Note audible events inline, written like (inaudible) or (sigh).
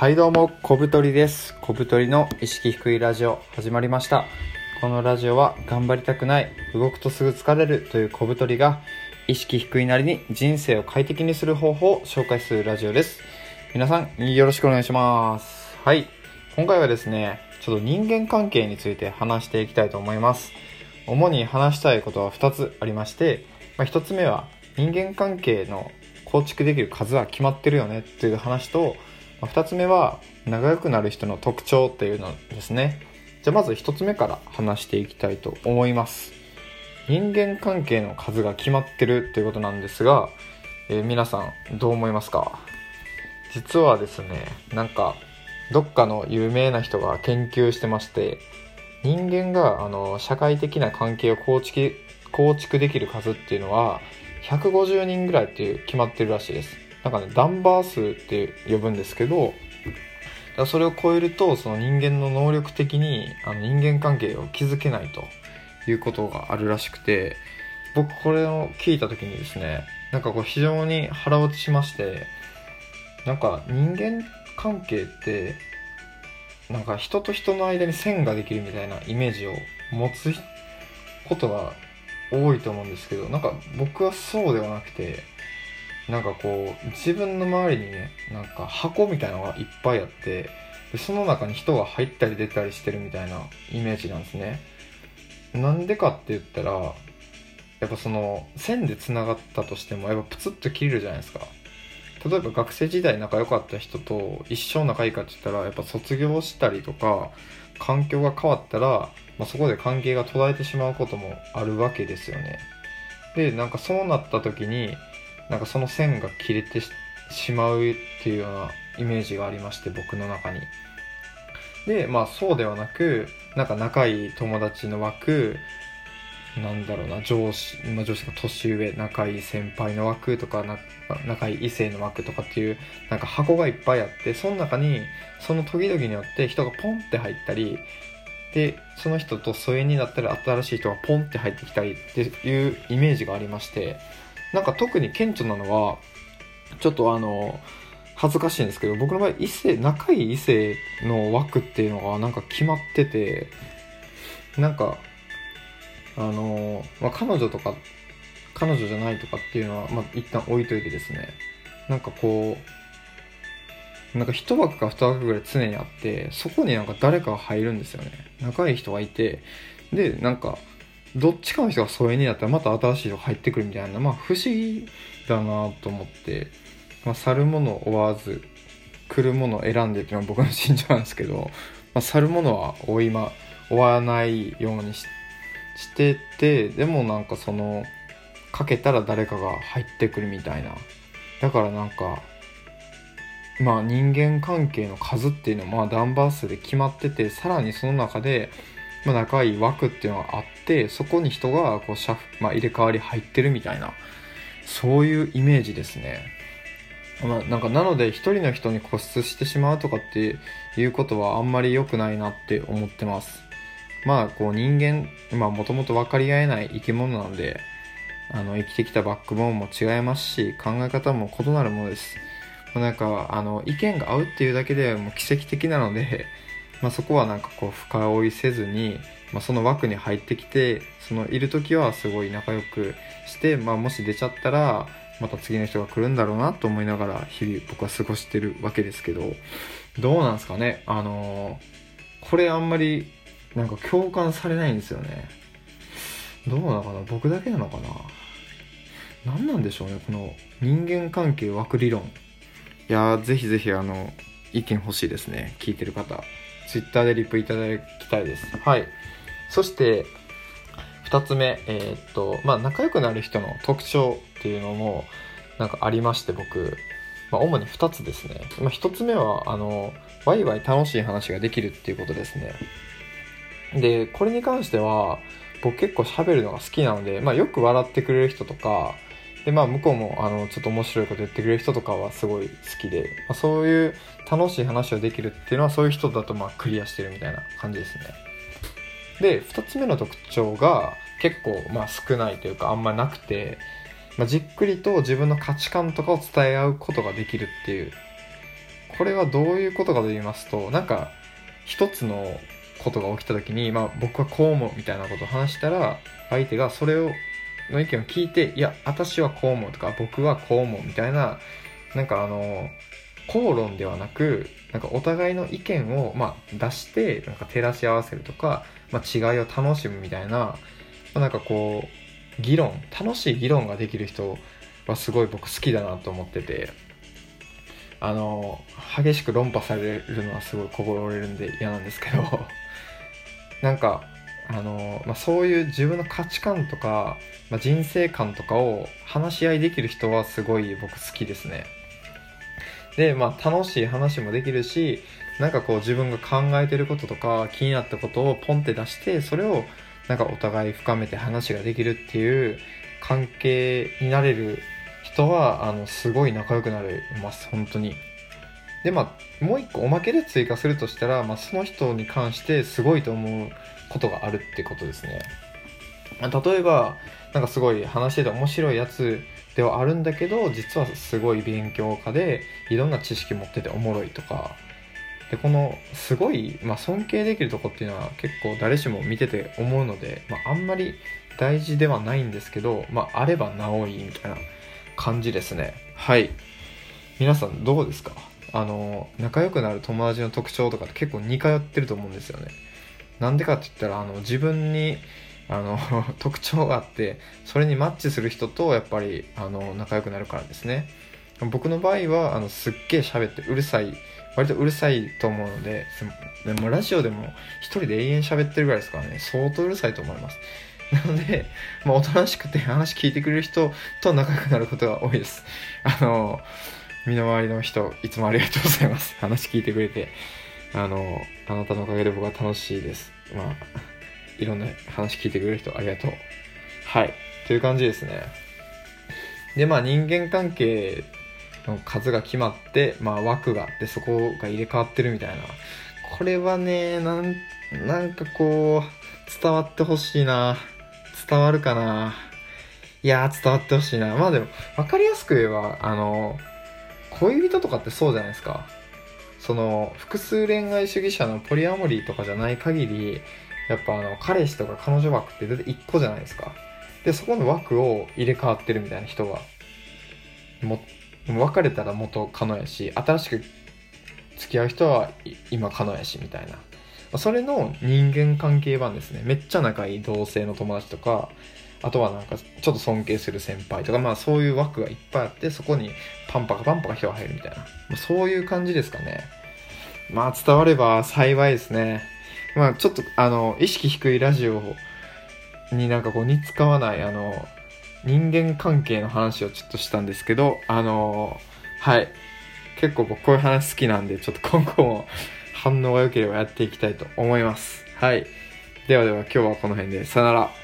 はいどうも小太りです。小太りの意識低いラジオ始まりました。このラジオは頑張りたくない動くとすぐ疲れるという小太りが意識低いなりに人生を快適にする方法を紹介するラジオです。皆さんよろしくお願いします。はい。今回はですねちょっと人間関係について話していきたいと思います。主に話したいことは2つありまして、まあ、1つ目は人間関係の構築できる数は決まってるよねっていう話と2つ目は仲良くなる人の特徴っていうのですね。じゃあまず1つ目から話していきたいと思います。人間関係の数が決まってるということなんですが、えー、皆さんどう思いますか？実はですねなんかどっかの有名な人が研究してまして人間があの社会的な関係を構築構築できる数っていうのは150人ぐらいっていう決まってるらしいです。なんかね、ダンバー数って呼ぶんですけど、それを超えると、その人間の能力的にあの人間関係を築けないということがあるらしくて、僕これを聞いた時にですね、なんかこう非常に腹落ちしまして、なんか人間関係って、なんか人と人の間に線ができるみたいなイメージを持つことが多いと思うんですけど、なんか僕はそうではなくて、なんかこう自分の周りにねなんか箱みたいなのがいっぱいあってでその中に人が入ったり出たりしてるみたいなイメージなんですね。なんでかって言ったらやっぱその線でつながったとしてもやっぱプツッと切れるじゃないですか。例えば学生時代仲良かった人と一生仲いいかって言ったらやっぱ卒業したりとか環境が変わったら、まあ、そこで関係が途絶えてしまうこともあるわけですよね。でなんかそうなった時になんかその線が切れてしまうっていうようなイメージがありまして僕の中に。でまあそうではなくなんか仲いい友達の枠なんだろうな上司、まあ、上司が年上仲いい先輩の枠とかな仲いい異性の枠とかっていうなんか箱がいっぱいあってその中にその時々によって人がポンって入ったりでその人と疎遠になったら新しい人がポンって入ってきたりっていうイメージがありましてなんか特に顕著なのはちょっとあの恥ずかしいんですけど僕の場合異性仲いい異性の枠っていうのがなんか決まっててなんかあの、まあ、彼女とか彼女じゃないとかっていうのは、まあ、一旦置いといてですね。なんかこうなんか一枠か二枠ぐらい常にあってそこになんか誰かが入るんですよね。仲いい人がいてでなんかどっちかの人が疎遠になったらまた新しい人が入ってくるみたいな、まあ不思議だなと思って、まあ、去るものを追わず、来るものを選んでっていうのは僕の信条なんですけど、まあ、去るものは追いま、追わないようにししてて、でもなんかその、かけたら誰かが入ってくるみたいな。だからなんか、まあ人間関係の数っていうのはまあダンバー数で決まってて、さらにその中で、まあ、仲いい枠っていうのがあってそこに人がこうシャフ、まあ、入れ替わり入ってるみたいなそういうイメージですね。まあ、なんかなので一人の人に固執してしまうとかっていうことはあんまり良くないなって思ってます。まあこう人間、まあもともと分かり合えない生き物なので、あの生きてきたバックボーンも違いますし、考え方も異なるものです。なんかあの意見が合うっていうだけでもう奇跡的なので、まあ、そこはなんかこう深追いせずに、まあ、その枠に入ってきてそのいる時はすごい仲良くして、まあ、もし出ちゃったらまた次の人が来るんだろうなと思いながら日々僕は過ごしてるわけですけどどうなんですかね？あのー、これあんまりなんか共感されないんですよね。どうなのかな？僕だけなのかな？何なんでしょうね？この人間関係枠理論。いやーぜひぜひあの意見欲しいですね。聞いてる方。ツイッターでリプいただきたいです。はい。そして、2つ目、えー、っと、まあ、仲良くなる人の特徴っていうのも、なんかありまして、僕、まあ、主に2つですね。まあ、1つ目は、あの、ワイワイ楽しい話ができるっていうことですね。で、これに関しては、僕結構喋るのが好きなので、まあ、よく笑ってくれる人とか、で、まあ、向こうも、あの、ちょっと面白いこと言ってくれる人とかはすごい好きで、まあ、そういう楽しい話をできるっていうのは、そういう人だと、まあ、クリアしてるみたいな感じですね。で、二つ目の特徴が、結構、まあ、少ないというか、あんまなくて、まあ、じっくりと自分の価値観とかを伝え合うことができるっていう。これはどういうことかと言いますとなんか一つのことが起きた時に、まあ、僕はこう思うみたいなことを話したら相手がそれをの意見を聞いていや私はこう思うとか僕はこう思うみたいななんかあの口論ではなくなんかお互いの意見を、まあ、出してなんか照らし合わせるとか、まあ、違いを楽しむみたいな、まあ、なんかこう議論楽しい議論ができる人はすごい僕好きだなと思っててあの激しく論破されるのはすごい心折れるんで嫌なんですけど (laughs) なんかあの、まあ、そういう自分の価値観とか、まあ、人生観とかを話し合いできる人はすごい僕好きですね。でまあ楽しい話もできるしなんかこう自分が考えてることとか気になったことをポンって出してそれをなんかお互い深めて話ができるっていう関係になれる人はあのすごい仲良くなれます本当に。でまあもう一個おまけで追加するとしたら、まあ、その人に関してすごいと思うことがあるってことですね、例えばなんかすごい話してて面白いやつではあるんだけど実はすごい勉強家でいろんな知識持ってておもろいとか。でこのすごい、まあ、尊敬できるとこっていうのは結構誰しも見てて思うので、まあ、あんまり大事ではないんですけど、まあ、あればなおいみたいな感じですね。はい。皆さんどうですか？あの仲良くなる友達の特徴とかって結構似通ってると思うんですよね。なんでかって言ったらあの自分にあの (laughs) 特徴があってそれにマッチする人とやっぱりあの仲良くなるからですね。僕の場合はあのすっげえ喋ってうるさい割とうるさいと思うのででもラジオでも一人で永遠喋ってるぐらいですからね相当うるさいと思います。(laughs) なので、まあ、おとなしくて話聞いてくれる人と仲良くなることが多いです。あの身の回りの人いつもありがとうございます。話聞いてくれてあのあなたのおかげで僕は楽しいです。まあいろんな話聞いてくれる人ありがとう。はい。という感じですね。でまあ人間関係の数が決まって、まあ、枠があってそこが入れ替わってるみたいな。これはねなんなんかこう伝わってほしいな。伝わるかな。いや伝わってほしいな。まあでも分かりやすく言えばあの恋人とかってそうじゃないですか。その複数恋愛主義者のポリアモリーとかじゃない限りやっぱあの彼氏とか彼女枠って大体1個じゃないですか。でそこの枠を入れ替わってるみたいな人がも別れたら元カノやし新しく付き合う人は今カノやしみたいな。それの人間関係版ですね。めっちゃ仲いい同性の友達とかあとはなんかちょっと尊敬する先輩とかまあそういう枠がいっぱいあってそこにパンパカパンパカ人が入るみたいな。そういう感じですかね。まあ伝われば幸いですね。まあちょっとあの意識低いラジオになんかこう似つかわないあの人間関係の話をちょっとしたんですけどあのはい。結構僕こういう話好きなんでちょっと今後も反応が良ければやっていきたいと思います。はい。ではでは今日はこの辺で。さよなら。